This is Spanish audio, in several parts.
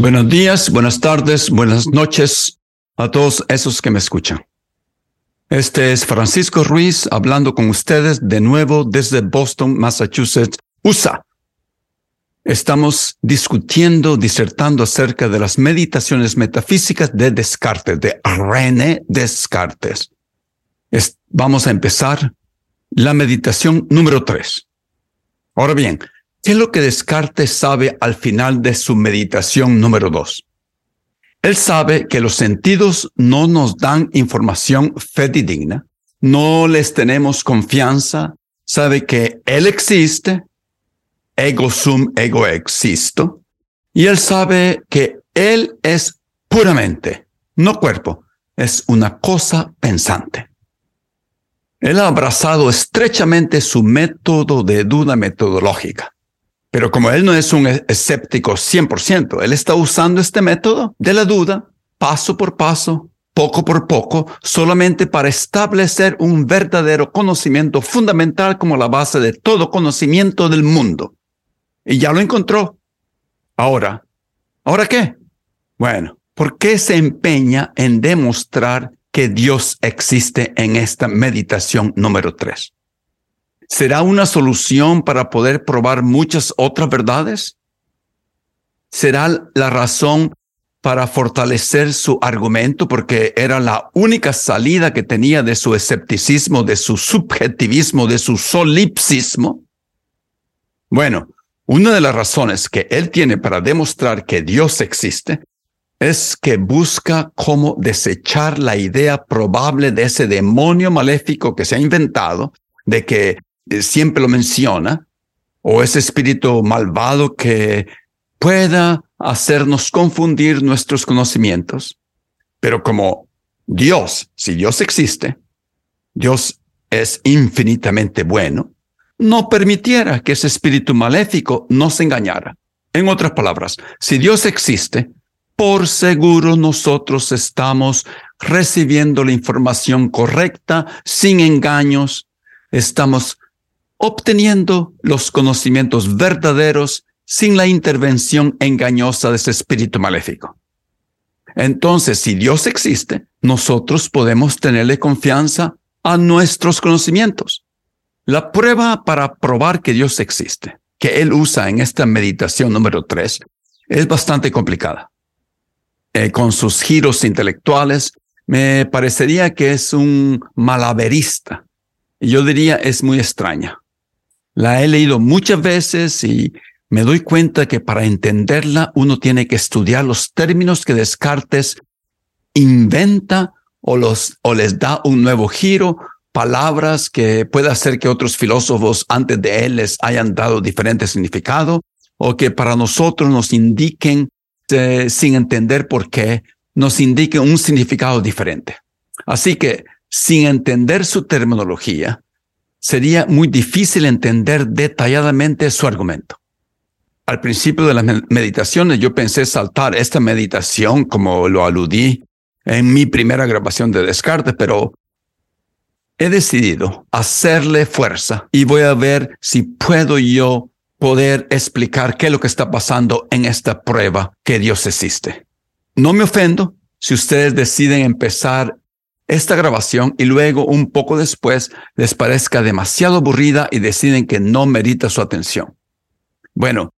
Buenos días, buenas tardes, buenas noches a todos esos que me escuchan. Este es Francisco Ruiz hablando con ustedes de nuevo desde Boston, Massachusetts, USA. Estamos discutiendo, disertando acerca de las meditaciones metafísicas de Descartes, de René Descartes. vamos a empezar la meditación número tres. Ahora bien, ¿Qué es lo que Descartes sabe al final de su meditación número dos? Él sabe que los sentidos no nos dan información fidedigna, no les tenemos confianza, sabe que Él existe, ego sum, ego existo, y Él sabe que Él es puramente, no cuerpo, es una cosa pensante. Él ha abrazado estrechamente su método de duda metodológica. Pero como él no es un escéptico 100%, él está usando este método de la duda, paso por paso, poco por poco, solamente para establecer un verdadero conocimiento fundamental como la base de todo conocimiento del mundo. Y ya lo encontró. Ahora, ¿ahora qué? Bueno, ¿por qué se empeña en demostrar que Dios existe en esta meditación número tres? ¿Será una solución para poder probar muchas otras verdades? ¿Será la razón para fortalecer su argumento porque era la única salida que tenía de su escepticismo, de su subjetivismo, de su solipsismo? Bueno, una de las razones que él tiene para demostrar que Dios existe es que busca cómo desechar la idea probable de ese demonio maléfico que se ha inventado de que siempre lo menciona, o ese espíritu malvado que pueda hacernos confundir nuestros conocimientos. Pero como Dios, si Dios existe, Dios es infinitamente bueno, no permitiera que ese espíritu maléfico nos engañara. En otras palabras, si Dios existe, por seguro nosotros estamos recibiendo la información correcta, sin engaños, estamos obteniendo los conocimientos verdaderos sin la intervención engañosa de ese espíritu maléfico. Entonces, si Dios existe, nosotros podemos tenerle confianza a nuestros conocimientos. La prueba para probar que Dios existe, que Él usa en esta meditación número tres, es bastante complicada. Eh, con sus giros intelectuales, me parecería que es un malaberista. Yo diría es muy extraña. La he leído muchas veces y me doy cuenta que para entenderla uno tiene que estudiar los términos que Descartes inventa o, los, o les da un nuevo giro, palabras que puede hacer que otros filósofos antes de él les hayan dado diferente significado o que para nosotros nos indiquen, eh, sin entender por qué, nos indiquen un significado diferente. Así que, sin entender su terminología, sería muy difícil entender detalladamente su argumento. Al principio de las meditaciones yo pensé saltar esta meditación como lo aludí en mi primera grabación de Descartes, pero he decidido hacerle fuerza y voy a ver si puedo yo poder explicar qué es lo que está pasando en esta prueba que Dios existe. No me ofendo si ustedes deciden empezar esta grabación y luego un poco después les parezca demasiado aburrida y deciden que no merita su atención. Bueno,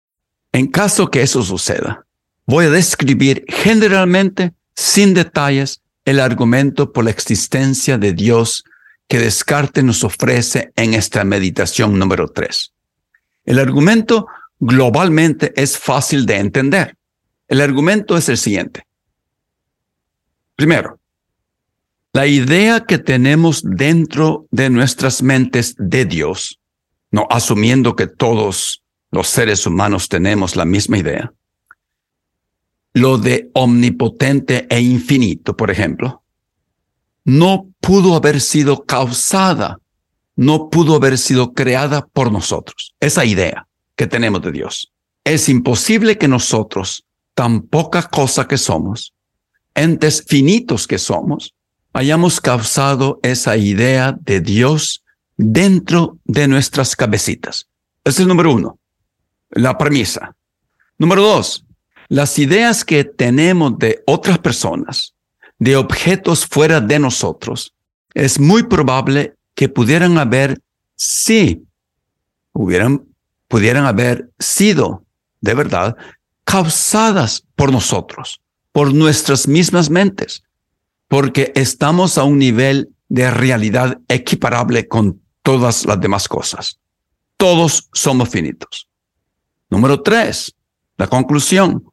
en caso que eso suceda, voy a describir generalmente, sin detalles, el argumento por la existencia de Dios que Descartes nos ofrece en esta meditación número tres. El argumento globalmente es fácil de entender. El argumento es el siguiente. Primero, la idea que tenemos dentro de nuestras mentes de Dios, no asumiendo que todos los seres humanos tenemos la misma idea, lo de omnipotente e infinito, por ejemplo, no pudo haber sido causada, no pudo haber sido creada por nosotros. Esa idea que tenemos de Dios. Es imposible que nosotros, tan poca cosa que somos, entes finitos que somos, hayamos causado esa idea de Dios dentro de nuestras cabecitas. Ese es el número uno, la premisa. Número dos, las ideas que tenemos de otras personas, de objetos fuera de nosotros, es muy probable que pudieran haber, sí, hubieran, pudieran haber sido de verdad causadas por nosotros, por nuestras mismas mentes, porque estamos a un nivel de realidad equiparable con todas las demás cosas. Todos somos finitos. Número tres, la conclusión.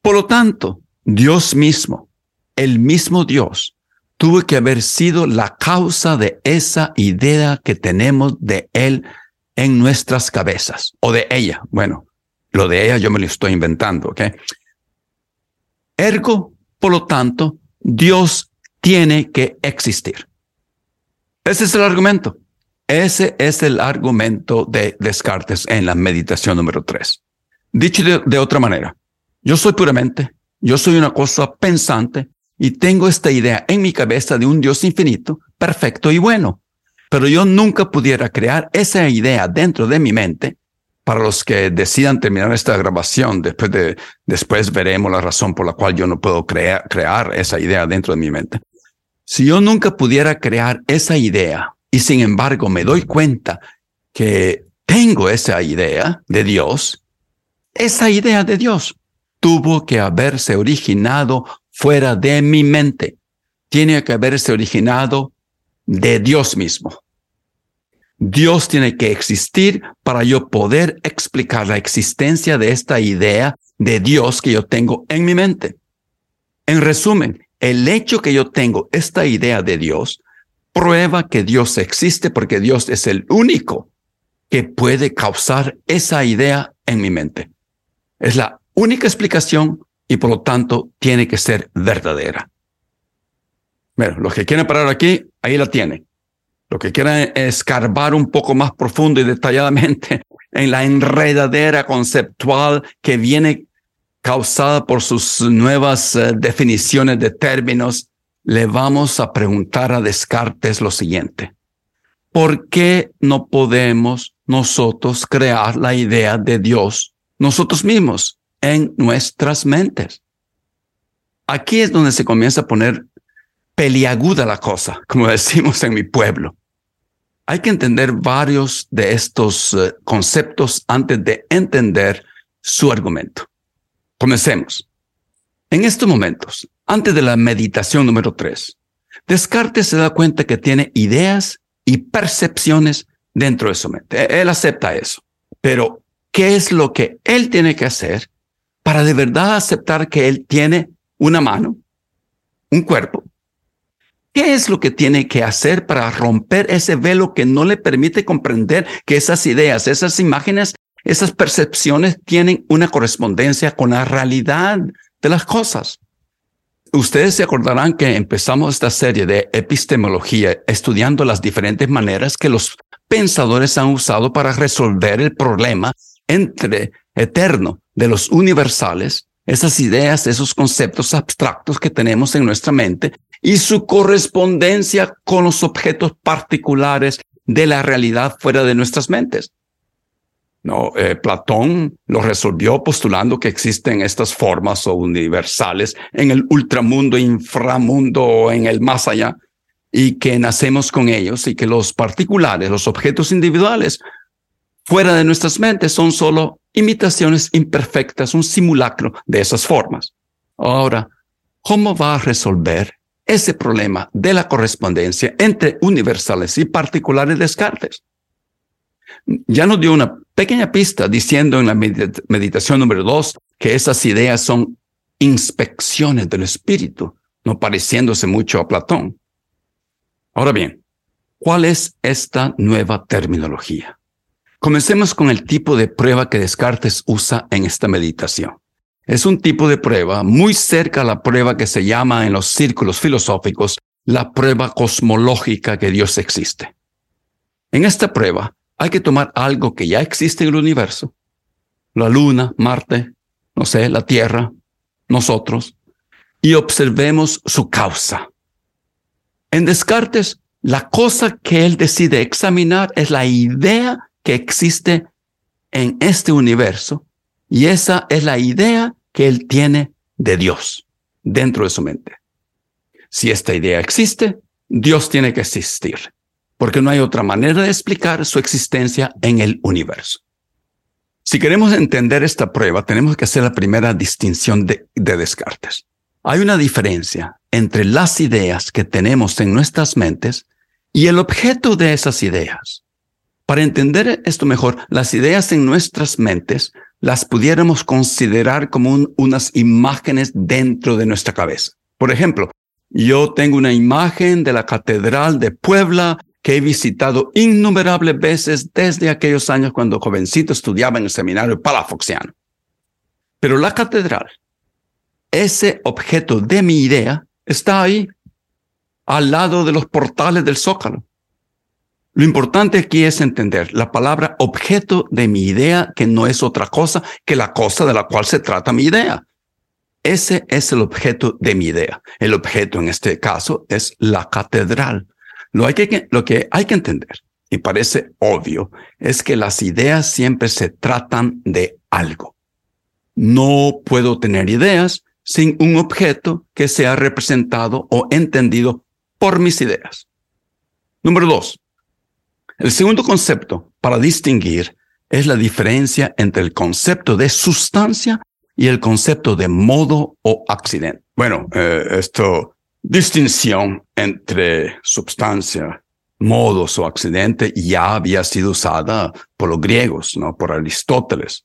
Por lo tanto, Dios mismo, el mismo Dios, tuvo que haber sido la causa de esa idea que tenemos de Él en nuestras cabezas, o de ella. Bueno, lo de ella yo me lo estoy inventando, ¿ok? Ergo, por lo tanto, Dios tiene que existir. Ese es el argumento. Ese es el argumento de Descartes en la meditación número tres. Dicho de otra manera, yo soy puramente, yo soy una cosa pensante y tengo esta idea en mi cabeza de un Dios infinito, perfecto y bueno. Pero yo nunca pudiera crear esa idea dentro de mi mente. Para los que decidan terminar esta grabación, después de, después veremos la razón por la cual yo no puedo crear, crear esa idea dentro de mi mente. Si yo nunca pudiera crear esa idea y sin embargo me doy cuenta que tengo esa idea de Dios, esa idea de Dios tuvo que haberse originado fuera de mi mente. Tiene que haberse originado de Dios mismo. Dios tiene que existir para yo poder explicar la existencia de esta idea de Dios que yo tengo en mi mente. En resumen, el hecho que yo tengo esta idea de Dios prueba que Dios existe porque Dios es el único que puede causar esa idea en mi mente. Es la única explicación y por lo tanto tiene que ser verdadera. Bueno, los que quieren parar aquí, ahí la tienen. Lo que quieran escarbar un poco más profundo y detalladamente en la enredadera conceptual que viene causada por sus nuevas eh, definiciones de términos, le vamos a preguntar a Descartes lo siguiente. ¿Por qué no podemos nosotros crear la idea de Dios nosotros mismos? en nuestras mentes. Aquí es donde se comienza a poner peliaguda la cosa, como decimos en mi pueblo. Hay que entender varios de estos eh, conceptos antes de entender su argumento. Comencemos. En estos momentos, antes de la meditación número tres, Descartes se da cuenta que tiene ideas y percepciones dentro de su mente. Él acepta eso. Pero, ¿qué es lo que él tiene que hacer para de verdad aceptar que Él tiene una mano, un cuerpo. ¿Qué es lo que tiene que hacer para romper ese velo que no le permite comprender que esas ideas, esas imágenes, esas percepciones tienen una correspondencia con la realidad de las cosas? Ustedes se acordarán que empezamos esta serie de epistemología estudiando las diferentes maneras que los pensadores han usado para resolver el problema entre eterno de los universales, esas ideas, esos conceptos abstractos que tenemos en nuestra mente y su correspondencia con los objetos particulares de la realidad fuera de nuestras mentes. No, eh, Platón lo resolvió postulando que existen estas formas o universales en el ultramundo, inframundo o en el más allá y que nacemos con ellos y que los particulares, los objetos individuales fuera de nuestras mentes son solo imitaciones imperfectas, un simulacro de esas formas. Ahora, ¿cómo va a resolver ese problema de la correspondencia entre universales y particulares Descartes? Ya nos dio una pequeña pista diciendo en la meditación número dos que esas ideas son inspecciones del espíritu no pareciéndose mucho a Platón. Ahora bien, ¿cuál es esta nueva terminología? Comencemos con el tipo de prueba que Descartes usa en esta meditación. Es un tipo de prueba muy cerca a la prueba que se llama en los círculos filosóficos la prueba cosmológica que Dios existe. En esta prueba hay que tomar algo que ya existe en el universo, la luna, Marte, no sé, la Tierra, nosotros, y observemos su causa. En Descartes, la cosa que él decide examinar es la idea que existe en este universo y esa es la idea que él tiene de Dios dentro de su mente. Si esta idea existe, Dios tiene que existir, porque no hay otra manera de explicar su existencia en el universo. Si queremos entender esta prueba, tenemos que hacer la primera distinción de, Descartes. Hay una diferencia entre las ideas que tenemos en nuestras mentes y el objeto de esas ideas. Para entender esto mejor, las ideas en nuestras mentes las pudiéramos considerar como unas imágenes dentro de nuestra cabeza. Por ejemplo, yo tengo una imagen de la Catedral de Puebla que he visitado innumerables veces desde aquellos años cuando jovencito estudiaba en el seminario palafoxiano. Pero la catedral, ese objeto de mi idea, está ahí, al lado de los portales del zócalo. Lo importante aquí es entender la palabra objeto de mi idea, que no es otra cosa que la cosa de la cual se trata mi idea. Ese es el objeto de mi idea. El objeto en este caso es la catedral. Lo, que hay que entender, y parece obvio, es que las ideas siempre se tratan de algo. No puedo tener ideas sin un objeto que sea representado o entendido por mis ideas. Número dos. El segundo concepto para distinguir es la diferencia entre el concepto de sustancia y el concepto de modo o accidente. Bueno, eh, esto distinción entre substancia, modos o accidente ya había sido usada por los griegos, ¿no? Por Aristóteles.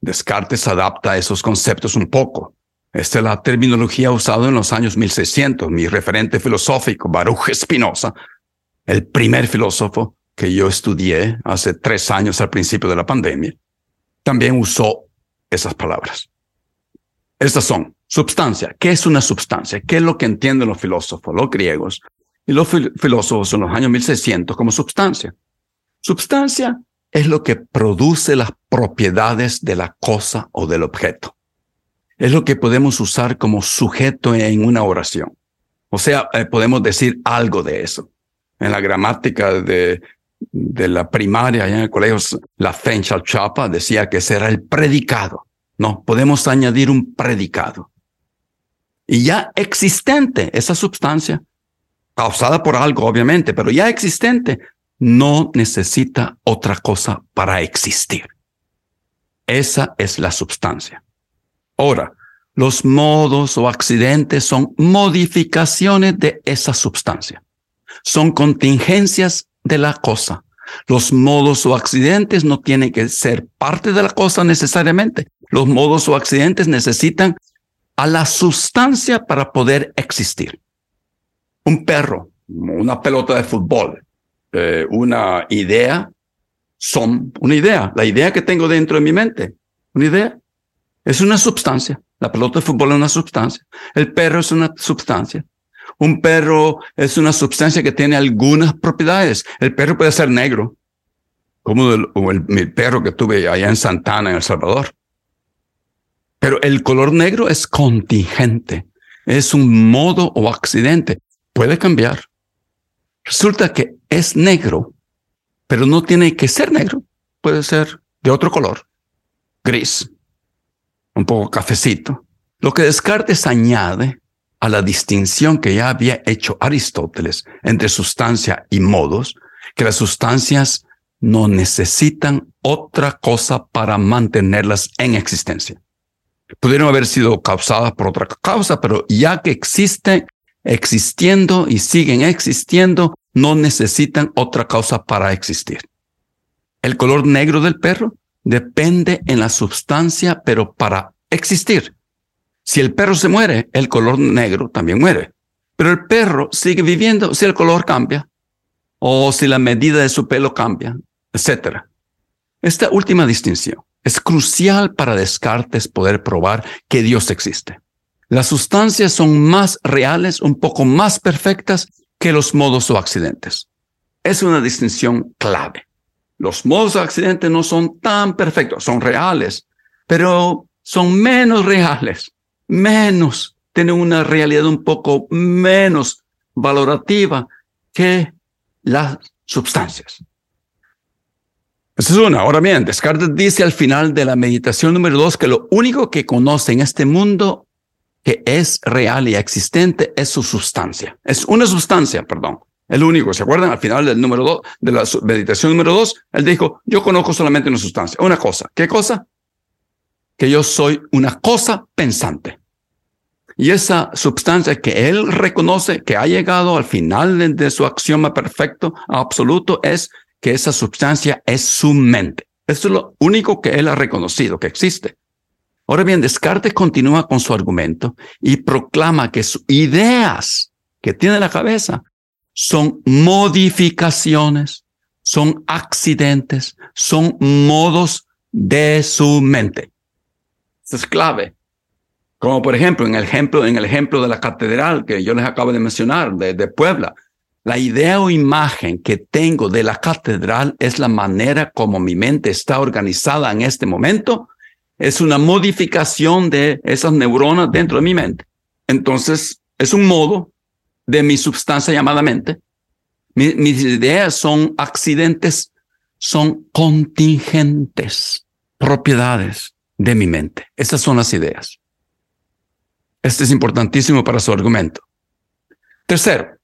Descartes adapta esos conceptos un poco. Esta es la terminología usada en los años 1600. Mi referente filosófico, Baruch Spinoza, el primer filósofo que yo estudié hace tres años al principio de la pandemia, también usó esas palabras. Estas son Substancia. ¿Qué es una substancia? ¿Qué es lo que entienden los filósofos, los griegos y los filósofos en los años 1600 como substancia? Substancia es lo que produce las propiedades de la cosa o del objeto. Es lo que podemos usar como sujeto en una oración. O sea, eh, podemos decir algo de eso. En la gramática de, de la primaria, allá en el colegio, la Fenchal Chapa decía que ese era el predicado. No, podemos añadir un predicado y ya existente esa sustancia, causada por algo obviamente, pero ya existente, no necesita otra cosa para existir. Esa es la sustancia. Ahora, los modos o accidentes son modificaciones de esa sustancia. Son contingencias de la cosa. Los modos o accidentes no tienen que ser parte de la cosa necesariamente. Los modos o accidentes necesitan a la sustancia para poder existir. Un perro, una pelota de fútbol, eh, una idea, son una idea. La idea que tengo dentro de mi mente, una idea, es una sustancia. La pelota de fútbol es una sustancia. El perro es una sustancia. Un perro es una sustancia que tiene algunas propiedades. El perro puede ser negro, como el, el perro que tuve allá en Santana, en El Salvador. Pero el color negro es contingente, es un modo o accidente, puede cambiar. Resulta que es negro, pero no tiene que ser negro, puede ser de otro color, gris, un poco cafecito. Lo que Descartes añade a la distinción que ya había hecho Aristóteles entre sustancia y modos, que las sustancias no necesitan otra cosa para mantenerlas en existencia pudieron haber sido causadas por otra causa, pero ya que existen, existiendo y siguen existiendo, no necesitan otra causa para existir. El color negro del perro depende en la sustancia, pero para existir. Si el perro se muere, el color negro también muere. Pero el perro sigue viviendo si el color cambia o si la medida de su pelo cambia, etc. Esta última distinción es crucial para Descartes poder probar que Dios existe. Las sustancias son más reales, un poco más perfectas que los modos o accidentes. Es una distinción clave. Los modos o accidentes no son tan perfectos, son reales, pero son menos reales, menos, tienen una realidad un poco menos valorativa que las sustancias. Esa es una. Ahora bien, Descartes dice al final de la meditación número dos que lo único que conoce en este mundo que es real y existente es su sustancia. Es una sustancia, perdón. El único. ¿Se acuerdan? Al final del número dos, de la meditación número dos, él dijo, yo conozco solamente una sustancia, una cosa. ¿Qué cosa? Que yo soy una cosa pensante. Y esa sustancia que él reconoce que ha llegado al final de, su axioma perfecto, absoluto, es que esa sustancia es su mente. Eso es lo único que él ha reconocido que existe. Ahora bien, Descartes continúa con su argumento y proclama que sus ideas que tiene en la cabeza son modificaciones, son accidentes, son modos de su mente. Eso es clave. Como por ejemplo, en el ejemplo, en el ejemplo de la catedral que yo les acabo de mencionar, de Puebla. La idea o imagen que tengo de la catedral es la manera como mi mente está organizada en este momento. Es una modificación de esas neuronas dentro de mi mente. Entonces, es un modo de mi sustancia llamada mente. mis ideas son accidentes, son contingentes, propiedades de mi mente. Esas son las ideas. Este es importantísimo para su argumento. Tercero,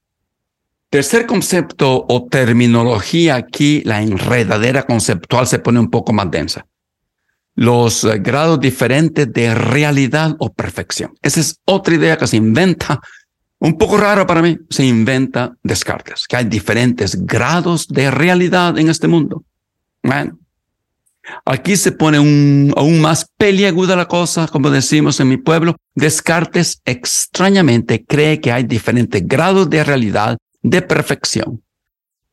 tercer concepto o terminología aquí, la enredadera conceptual se pone un poco más densa. Los eh, grados diferentes de realidad o perfección. Esa es otra idea que se inventa, un poco raro para mí, se inventa Descartes, que hay diferentes grados de realidad en este mundo. Aquí se pone aún más peliaguda la cosa, como decimos en mi pueblo. Descartes extrañamente cree que hay diferentes grados de realidad, de perfección.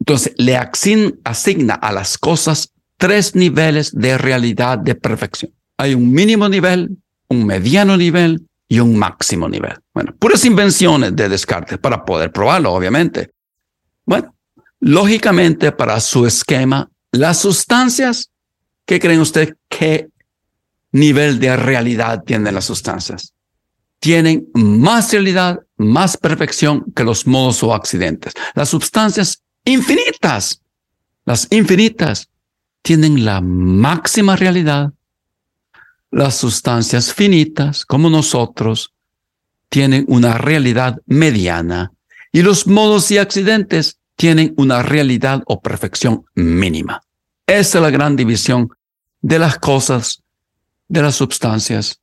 Entonces, le asigna a las cosas tres niveles de realidad de perfección. Hay un mínimo nivel, un mediano nivel y un máximo nivel. Bueno, puras invenciones de Descartes para poder probarlo, obviamente. Bueno, lógicamente para su esquema, las sustancias ¿Qué creen ustedes qué nivel de realidad tienen las sustancias? Tienen más realidad, más perfección que los modos o accidentes. Las sustancias infinitas, las infinitas, tienen la máxima realidad. Las sustancias finitas, como nosotros, tienen una realidad mediana y los modos y accidentes tienen una realidad o perfección mínima. Esa es la gran división de las cosas, de las sustancias,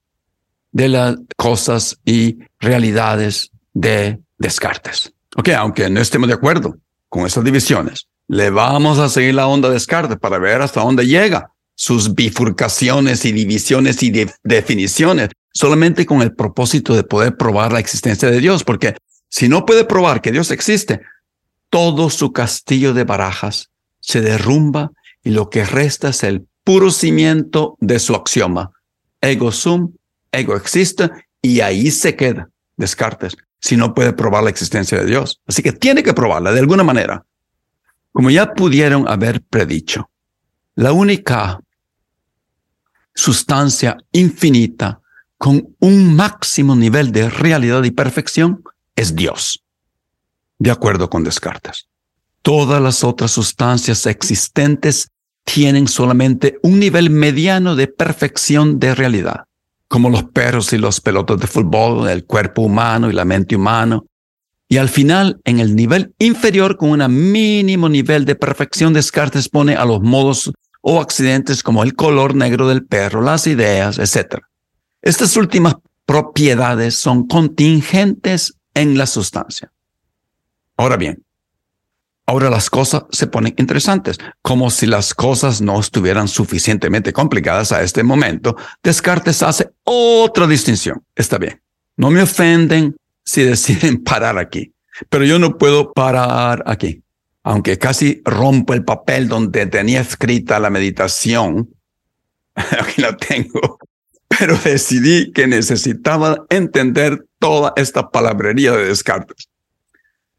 de las cosas y realidades de Descartes. Ok, aunque no estemos de acuerdo con esas divisiones, le vamos a seguir la onda de Descartes para ver hasta dónde llega sus bifurcaciones y divisiones y definiciones, solamente con el propósito de poder probar la existencia de Dios, porque si no puede probar que Dios existe, todo su castillo de barajas se derrumba y lo que resta es el puro cimiento de su axioma. Ego sum, ego existe, y ahí se queda Descartes, si no puede probar la existencia de Dios. Así que tiene que probarla de alguna manera. Como ya pudieron haber predicho, la única sustancia infinita con un máximo nivel de realidad y perfección es Dios, de acuerdo con Descartes. Todas las otras sustancias existentes tienen solamente un nivel mediano de perfección de realidad, como los perros y los pelotas de fútbol, el cuerpo humano y la mente humano. Y al final, en el nivel inferior, con un mínimo nivel de perfección, Descartes pone a los modos o accidentes como el color negro del perro, las ideas, etc. Estas últimas propiedades son contingentes en la sustancia. Ahora bien, Ahora las cosas se ponen interesantes, como si las cosas no estuvieran suficientemente complicadas a este momento. Descartes hace otra distinción. Está bien, no me ofenden si deciden parar aquí, pero yo no puedo parar aquí. Aunque casi rompo el papel donde tenía escrita la meditación, aquí la tengo, pero decidí que necesitaba entender toda esta palabrería de Descartes.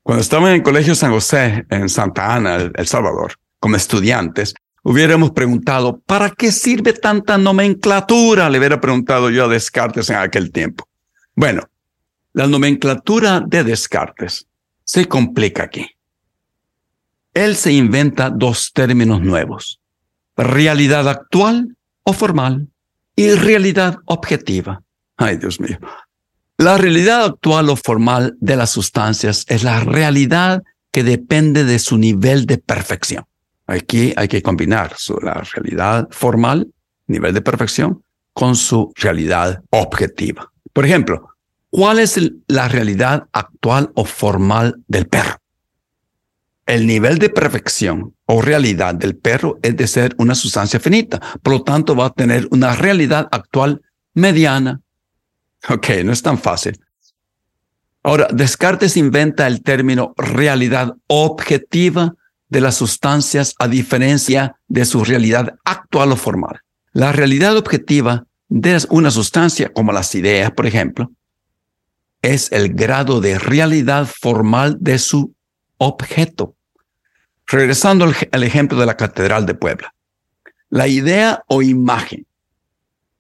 Cuando estaba en el Colegio San José, en Santa Ana, El Salvador, como estudiantes, hubiéramos preguntado, ¿para qué sirve tanta nomenclatura? Le hubiera preguntado yo a Descartes en aquel tiempo. Bueno, la nomenclatura de Descartes se complica aquí. Él se inventa dos términos nuevos, realidad actual o formal y realidad objetiva. Ay, Dios mío. La realidad actual o formal de las sustancias es la realidad que depende de su nivel de perfección. Aquí hay que combinar su, la realidad formal, nivel de perfección, con su realidad objetiva. Por ejemplo, ¿cuál es la realidad actual o formal del perro? El nivel de perfección o realidad del perro es de ser una sustancia finita, por lo tanto va a tener una realidad actual mediana Ok, no es tan fácil. Ahora, Descartes inventa el término realidad objetiva de las sustancias a diferencia de su realidad actual o formal. La realidad objetiva de una sustancia, como las ideas, por ejemplo, es el grado de realidad formal de su objeto. Regresando al, ejemplo de la Catedral de Puebla. La idea o imagen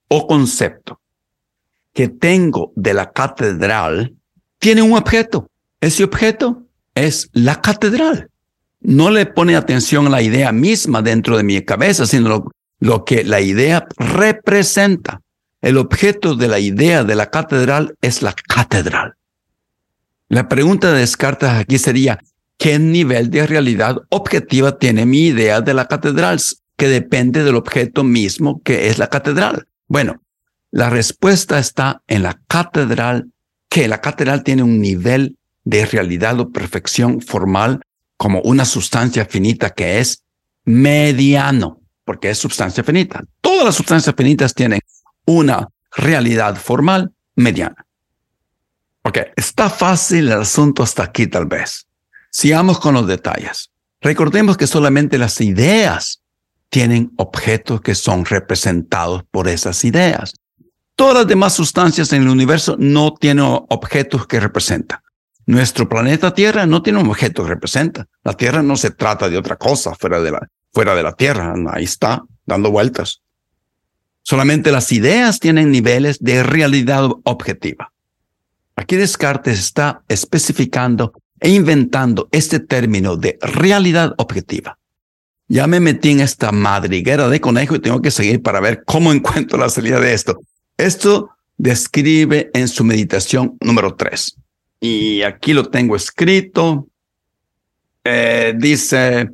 o concepto que tengo de la catedral tiene un objeto. Ese objeto es la catedral. No le pone atención a la idea misma dentro de mi cabeza, sino lo, que la idea representa. El objeto de la idea de la catedral es la catedral. La pregunta de Descartes aquí sería, ¿qué nivel de realidad objetiva tiene mi idea de la catedral que depende del objeto mismo que es la catedral? Bueno, la respuesta está en la catedral, que la catedral tiene un nivel de realidad o perfección formal como una sustancia finita que es mediano, porque es sustancia finita. Todas las sustancias finitas tienen una realidad formal mediana. Ok, está fácil el asunto hasta aquí tal vez. Sigamos con los detalles. Recordemos que solamente las ideas tienen objetos que son representados por esas ideas. Todas las demás sustancias en el universo no tienen objetos que representan. Nuestro planeta Tierra no tiene un objeto que representa. La Tierra no se trata de otra cosa fuera de la, fuera de la Tierra. Ahí está, dando vueltas. Solamente las ideas tienen niveles de realidad objetiva. Aquí Descartes está especificando e inventando este término de realidad objetiva. Ya me metí en esta madriguera de conejo y tengo que seguir para ver cómo encuentro la salida de esto. Esto describe en su meditación número 3. Y aquí lo tengo escrito. Eh, dice,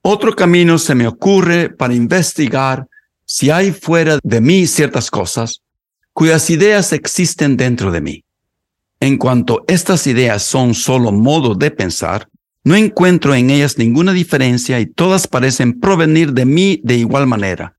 otro camino se me ocurre para investigar si hay fuera de mí ciertas cosas cuyas ideas existen dentro de mí. En cuanto estas ideas son solo modos de pensar, no encuentro en ellas ninguna diferencia y todas parecen provenir de mí de igual manera.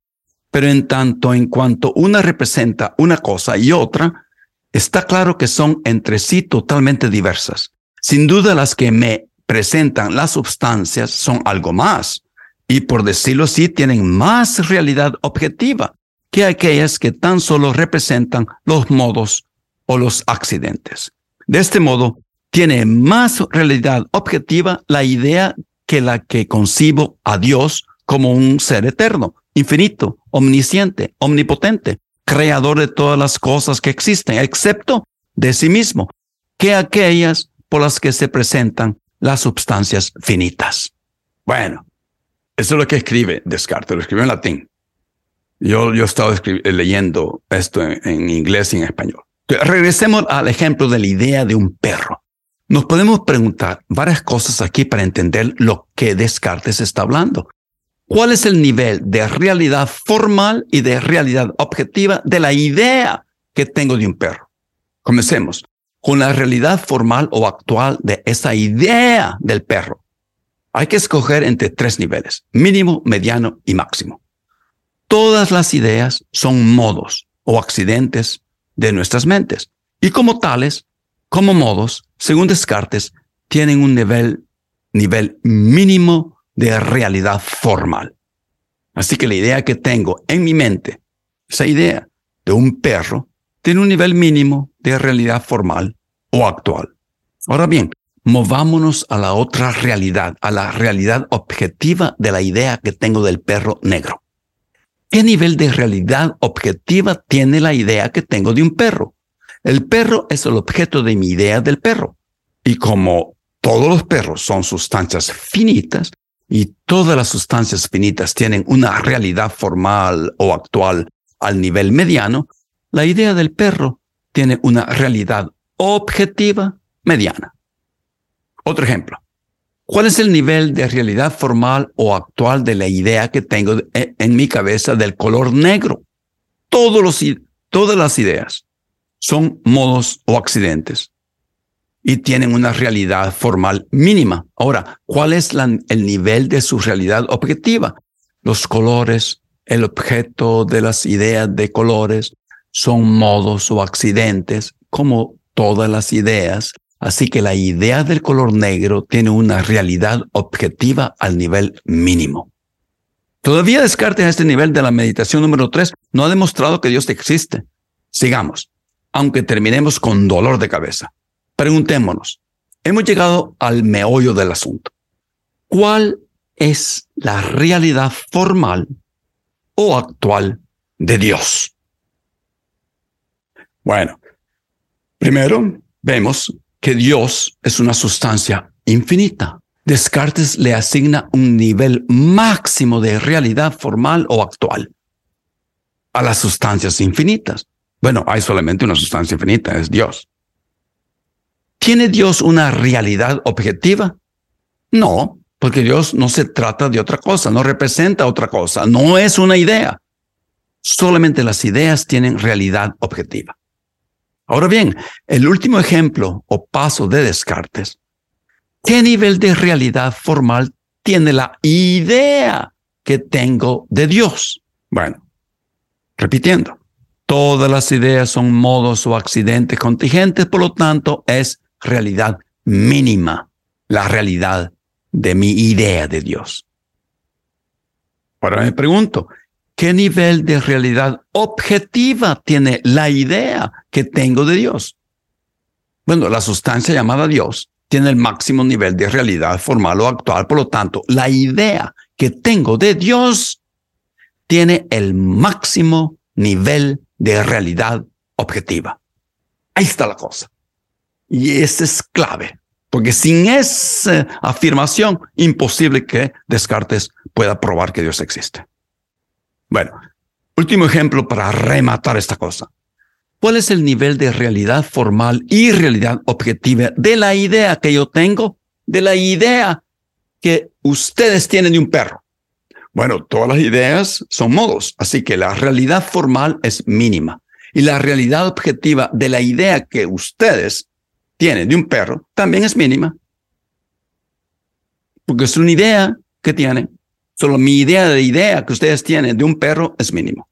Pero en tanto en cuanto una representa una cosa y otra, está claro que son entre sí totalmente diversas. Sin duda las que me presentan las sustancias son algo más, y por decirlo así, tienen más realidad objetiva que aquellas que tan solo representan los modos o los accidentes. De este modo, tiene más realidad objetiva la idea que la que concibo a Dios como un ser eterno, infinito, omnisciente, omnipotente, creador de todas las cosas que existen, excepto de sí mismo, que aquellas por las que se presentan las sustancias finitas. Bueno, eso es lo que escribe Descartes, lo escribió en latín. Yo, yo he estado leyendo esto en, en inglés y en español. Regresemos al ejemplo de la idea de un perro. Nos podemos preguntar varias cosas aquí para entender lo que Descartes está hablando. ¿Cuál es el nivel de realidad formal y de realidad objetiva de la idea que tengo de un perro? Comencemos con la realidad formal o actual de esa idea del perro. Hay que escoger entre tres niveles, mínimo, mediano y máximo. Todas las ideas son modos o accidentes de nuestras mentes y como tales, como modos, según Descartes, tienen un nivel, nivel mínimo de realidad formal. Así que la idea que tengo en mi mente, esa idea de un perro, tiene un nivel mínimo de realidad formal o actual. Ahora bien, movámonos a la otra realidad, a la realidad objetiva de la idea que tengo del perro negro. ¿Qué nivel de realidad objetiva tiene la idea que tengo de un perro? El perro es el objeto de mi idea del perro. Y como todos los perros son sustancias finitas y todas las sustancias finitas tienen una realidad formal o actual al nivel mediano, la idea del perro tiene una realidad objetiva mediana. Otro ejemplo. ¿Cuál es el nivel de realidad formal o actual de la idea que tengo en mi cabeza del color negro? Todos los, todas las ideas son modos o accidentes y tienen una realidad formal mínima. Ahora, ¿cuál es el nivel de su realidad objetiva? Los colores, el objeto de las ideas de colores son modos o accidentes como todas las ideas Así que la idea del color negro tiene una realidad objetiva al nivel mínimo. Todavía Descartes a este nivel de la meditación número 3 no ha demostrado que Dios existe. Sigamos, aunque terminemos con dolor de cabeza. Preguntémonos, hemos llegado al meollo del asunto. ¿Cuál es la realidad formal o actual de Dios? Bueno, primero vemos que Dios es una sustancia infinita. Descartes le asigna un nivel máximo de realidad formal o actual a las sustancias infinitas. Bueno, hay solamente una sustancia infinita, es Dios. ¿Tiene Dios una realidad objetiva? No, porque Dios no se trata de otra cosa, no representa otra cosa, no es una idea. Solamente las ideas tienen realidad objetiva. Ahora bien, el último ejemplo o paso de Descartes, ¿qué nivel de realidad formal tiene la idea que tengo de Dios? Bueno, repitiendo, todas las ideas son modos o accidentes contingentes, por lo tanto es realidad mínima, la realidad de mi idea de Dios. Ahora me pregunto, ¿Qué nivel de realidad objetiva tiene la idea que tengo de Dios? Bueno, la sustancia llamada Dios tiene el máximo nivel de realidad formal o actual, por lo tanto, la idea que tengo de Dios tiene el máximo nivel de realidad objetiva. Ahí está la cosa. Y esa es clave, porque sin esa afirmación, imposible que Descartes pueda probar que Dios existe. Bueno, último ejemplo para rematar esta cosa. ¿Cuál es el nivel de realidad formal y realidad objetiva de la idea que yo tengo, de la idea que ustedes tienen de un perro? Bueno, todas las ideas son modos, así que la realidad formal es mínima y la realidad objetiva de la idea que ustedes tienen de un perro también es mínima. Porque es una idea que tienen. Solo mi idea de idea que ustedes tienen de un perro es mínimo.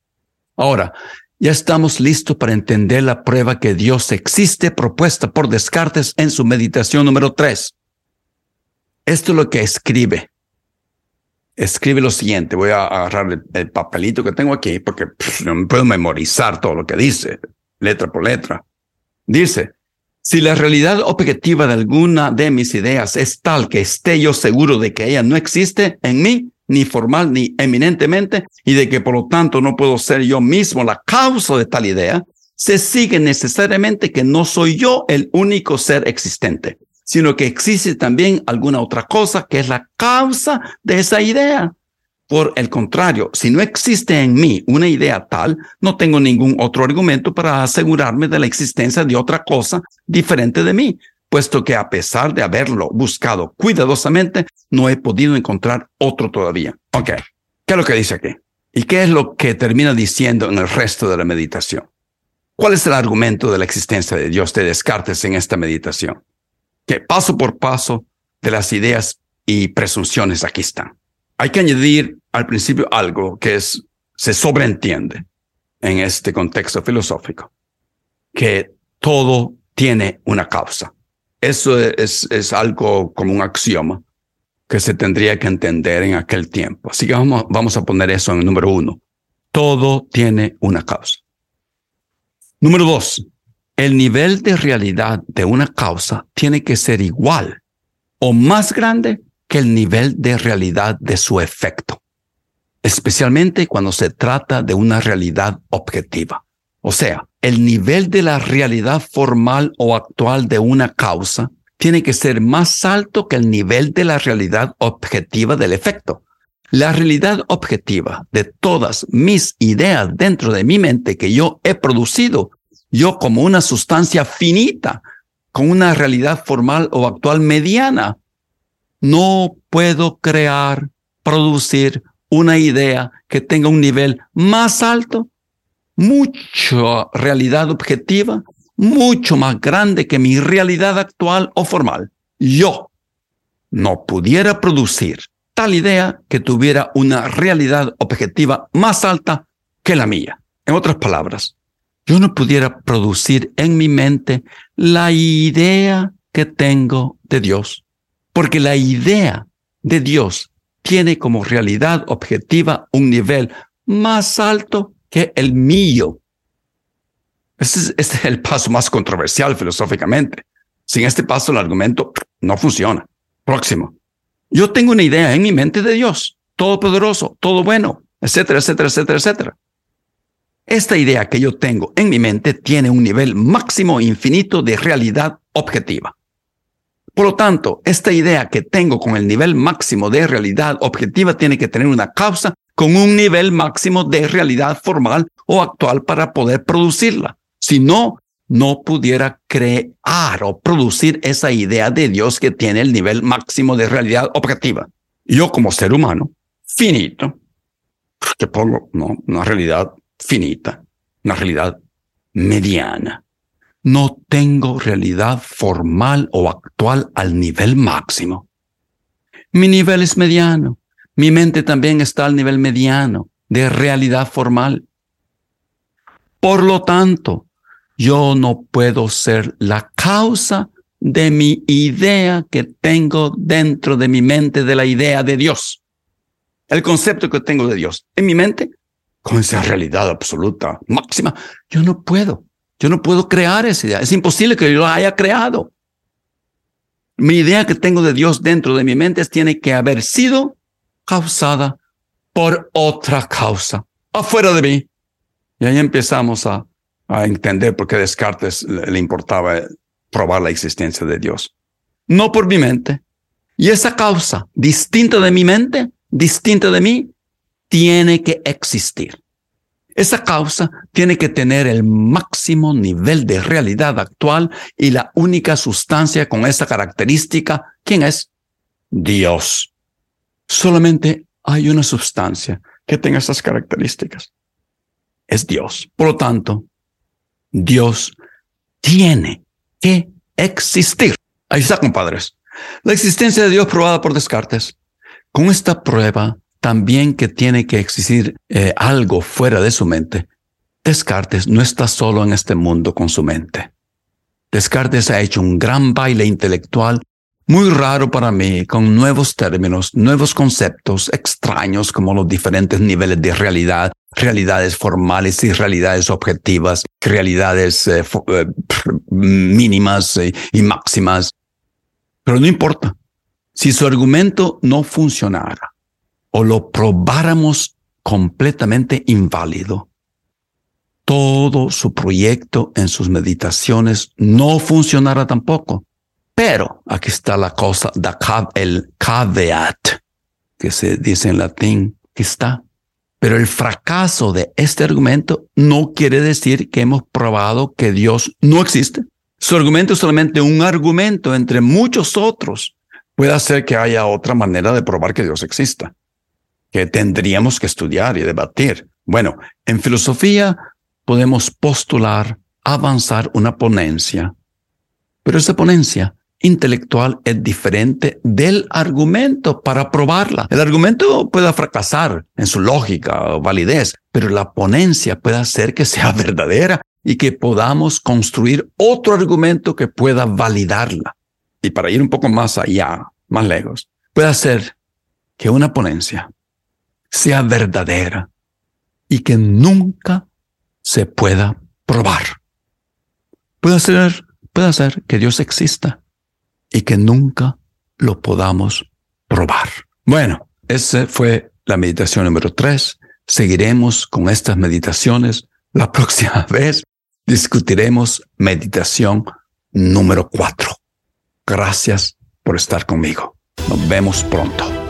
Ahora, ya estamos listos para entender la prueba que Dios existe propuesta por Descartes en su meditación número 3. Esto es lo que escribe. Escribe lo siguiente. Voy a agarrar el, papelito que tengo aquí porque no puedo memorizar todo lo que dice, letra por letra. Dice, si la realidad objetiva de alguna de mis ideas es tal que esté yo seguro de que ella no existe en mí, ni formal ni eminentemente, y de que por lo tanto no puedo ser yo mismo la causa de tal idea, se sigue necesariamente que no soy yo el único ser existente, sino que existe también alguna otra cosa que es la causa de esa idea. Por el contrario, si no existe en mí una idea tal, no tengo ningún otro argumento para asegurarme de la existencia de otra cosa diferente de mí, puesto que a pesar de haberlo buscado cuidadosamente, no he podido encontrar otro todavía. Ok, ¿qué es lo que dice aquí? ¿Y qué es lo que termina diciendo en el resto de la meditación? ¿Cuál es el argumento de la existencia de Dios de Descartes en esta meditación? Que paso por paso de las ideas y presunciones aquí están. Hay que añadir al principio algo que es, se sobreentiende en este contexto filosófico, que todo tiene una causa. Eso es, es algo como un axioma que se tendría que entender en aquel tiempo. Así que vamos, vamos a poner eso en el número uno. Todo tiene una causa. Número dos, el nivel de realidad de una causa tiene que ser igual o más grande que el nivel de realidad de su efecto, especialmente cuando se trata de una realidad objetiva. O sea, el nivel de la realidad formal o actual de una causa tiene que ser más alto que el nivel de la realidad objetiva del efecto. La realidad objetiva de todas mis ideas dentro de mi mente que yo he producido, yo como una sustancia finita, con una realidad formal o actual mediana, no puedo crear, producir una idea que tenga un nivel más alto, mucha realidad objetiva, mucho más grande que mi realidad actual o formal. Yo no pudiera producir tal idea que tuviera una realidad objetiva más alta que la mía. En otras palabras, yo no pudiera producir en mi mente la idea que tengo de Dios porque la idea de Dios tiene como realidad objetiva un nivel más alto que el mío. Este es, el paso más controversial filosóficamente. Sin este paso el argumento no funciona. Próximo. Yo tengo una idea en mi mente de Dios, todopoderoso, todo bueno, etcétera, etcétera, etcétera, etcétera. Esta idea que yo tengo en mi mente tiene un nivel máximo infinito de realidad objetiva. Por lo tanto, esta idea que tengo con el nivel máximo de realidad objetiva tiene que tener una causa con un nivel máximo de realidad formal o actual para poder producirla. Si no, no pudiera crear o producir esa idea de Dios que tiene el nivel máximo de realidad objetiva. Yo como ser humano, finito, que pongo ¿no? una realidad finita, una realidad mediana, no tengo realidad formal o actual al nivel máximo. Mi nivel es mediano. Mi mente también está al nivel mediano de realidad formal. Por lo tanto, yo no puedo ser la causa de mi idea que tengo dentro de mi mente de la idea de Dios. El concepto que tengo de Dios en mi mente, con esa realidad absoluta, máxima, yo no puedo. Yo no puedo crear esa idea. Es imposible que yo la haya creado. Mi idea que tengo de Dios dentro de mi mente tiene que haber sido causada por otra causa, afuera de mí. Y ahí empezamos a, entender por qué Descartes le importaba probar la existencia de Dios. No por mi mente. Y esa causa, distinta de mi mente, distinta de mí, tiene que existir. Esa causa tiene que tener el máximo nivel de realidad actual y la única sustancia con esa característica, ¿quién es? Dios. Solamente hay una sustancia que tenga esas características. Es Dios. Por lo tanto, Dios tiene que existir. Ahí está, compadres. La existencia de Dios probada por Descartes. Con esta prueba también que tiene que existir eh, algo fuera de su mente. Descartes no está solo en este mundo con su mente. Descartes ha hecho un gran baile intelectual muy raro para mí, con nuevos términos, nuevos conceptos extraños como los diferentes niveles de realidad, realidades formales y realidades objetivas, realidades eh, eh, mínimas y máximas. Pero no importa. Si su argumento no funcionara, o lo probáramos completamente inválido, todo su proyecto en sus meditaciones no funcionará tampoco. Pero aquí está la cosa, el caveat, que se dice en latín, que está. Pero el fracaso de este argumento no quiere decir que hemos probado que Dios no existe. Su argumento es solamente un argumento entre muchos otros. Puede ser que haya otra manera de probar que Dios exista que tendríamos que estudiar y debatir. Bueno, en filosofía podemos postular, avanzar una ponencia, pero esa ponencia intelectual es diferente del argumento para probarla. El argumento puede fracasar en su lógica o validez, pero la ponencia puede hacer que sea verdadera y que podamos construir otro argumento que pueda validarla. Y para ir un poco más allá, más lejos, puede hacer que una ponencia sea verdadera y que nunca se pueda probar. Puede ser, puede ser que Dios exista y que nunca lo podamos probar. Bueno, esa fue la meditación número tres. Seguiremos con estas meditaciones. La próxima vez discutiremos meditación número cuatro. Gracias por estar conmigo. Nos vemos pronto.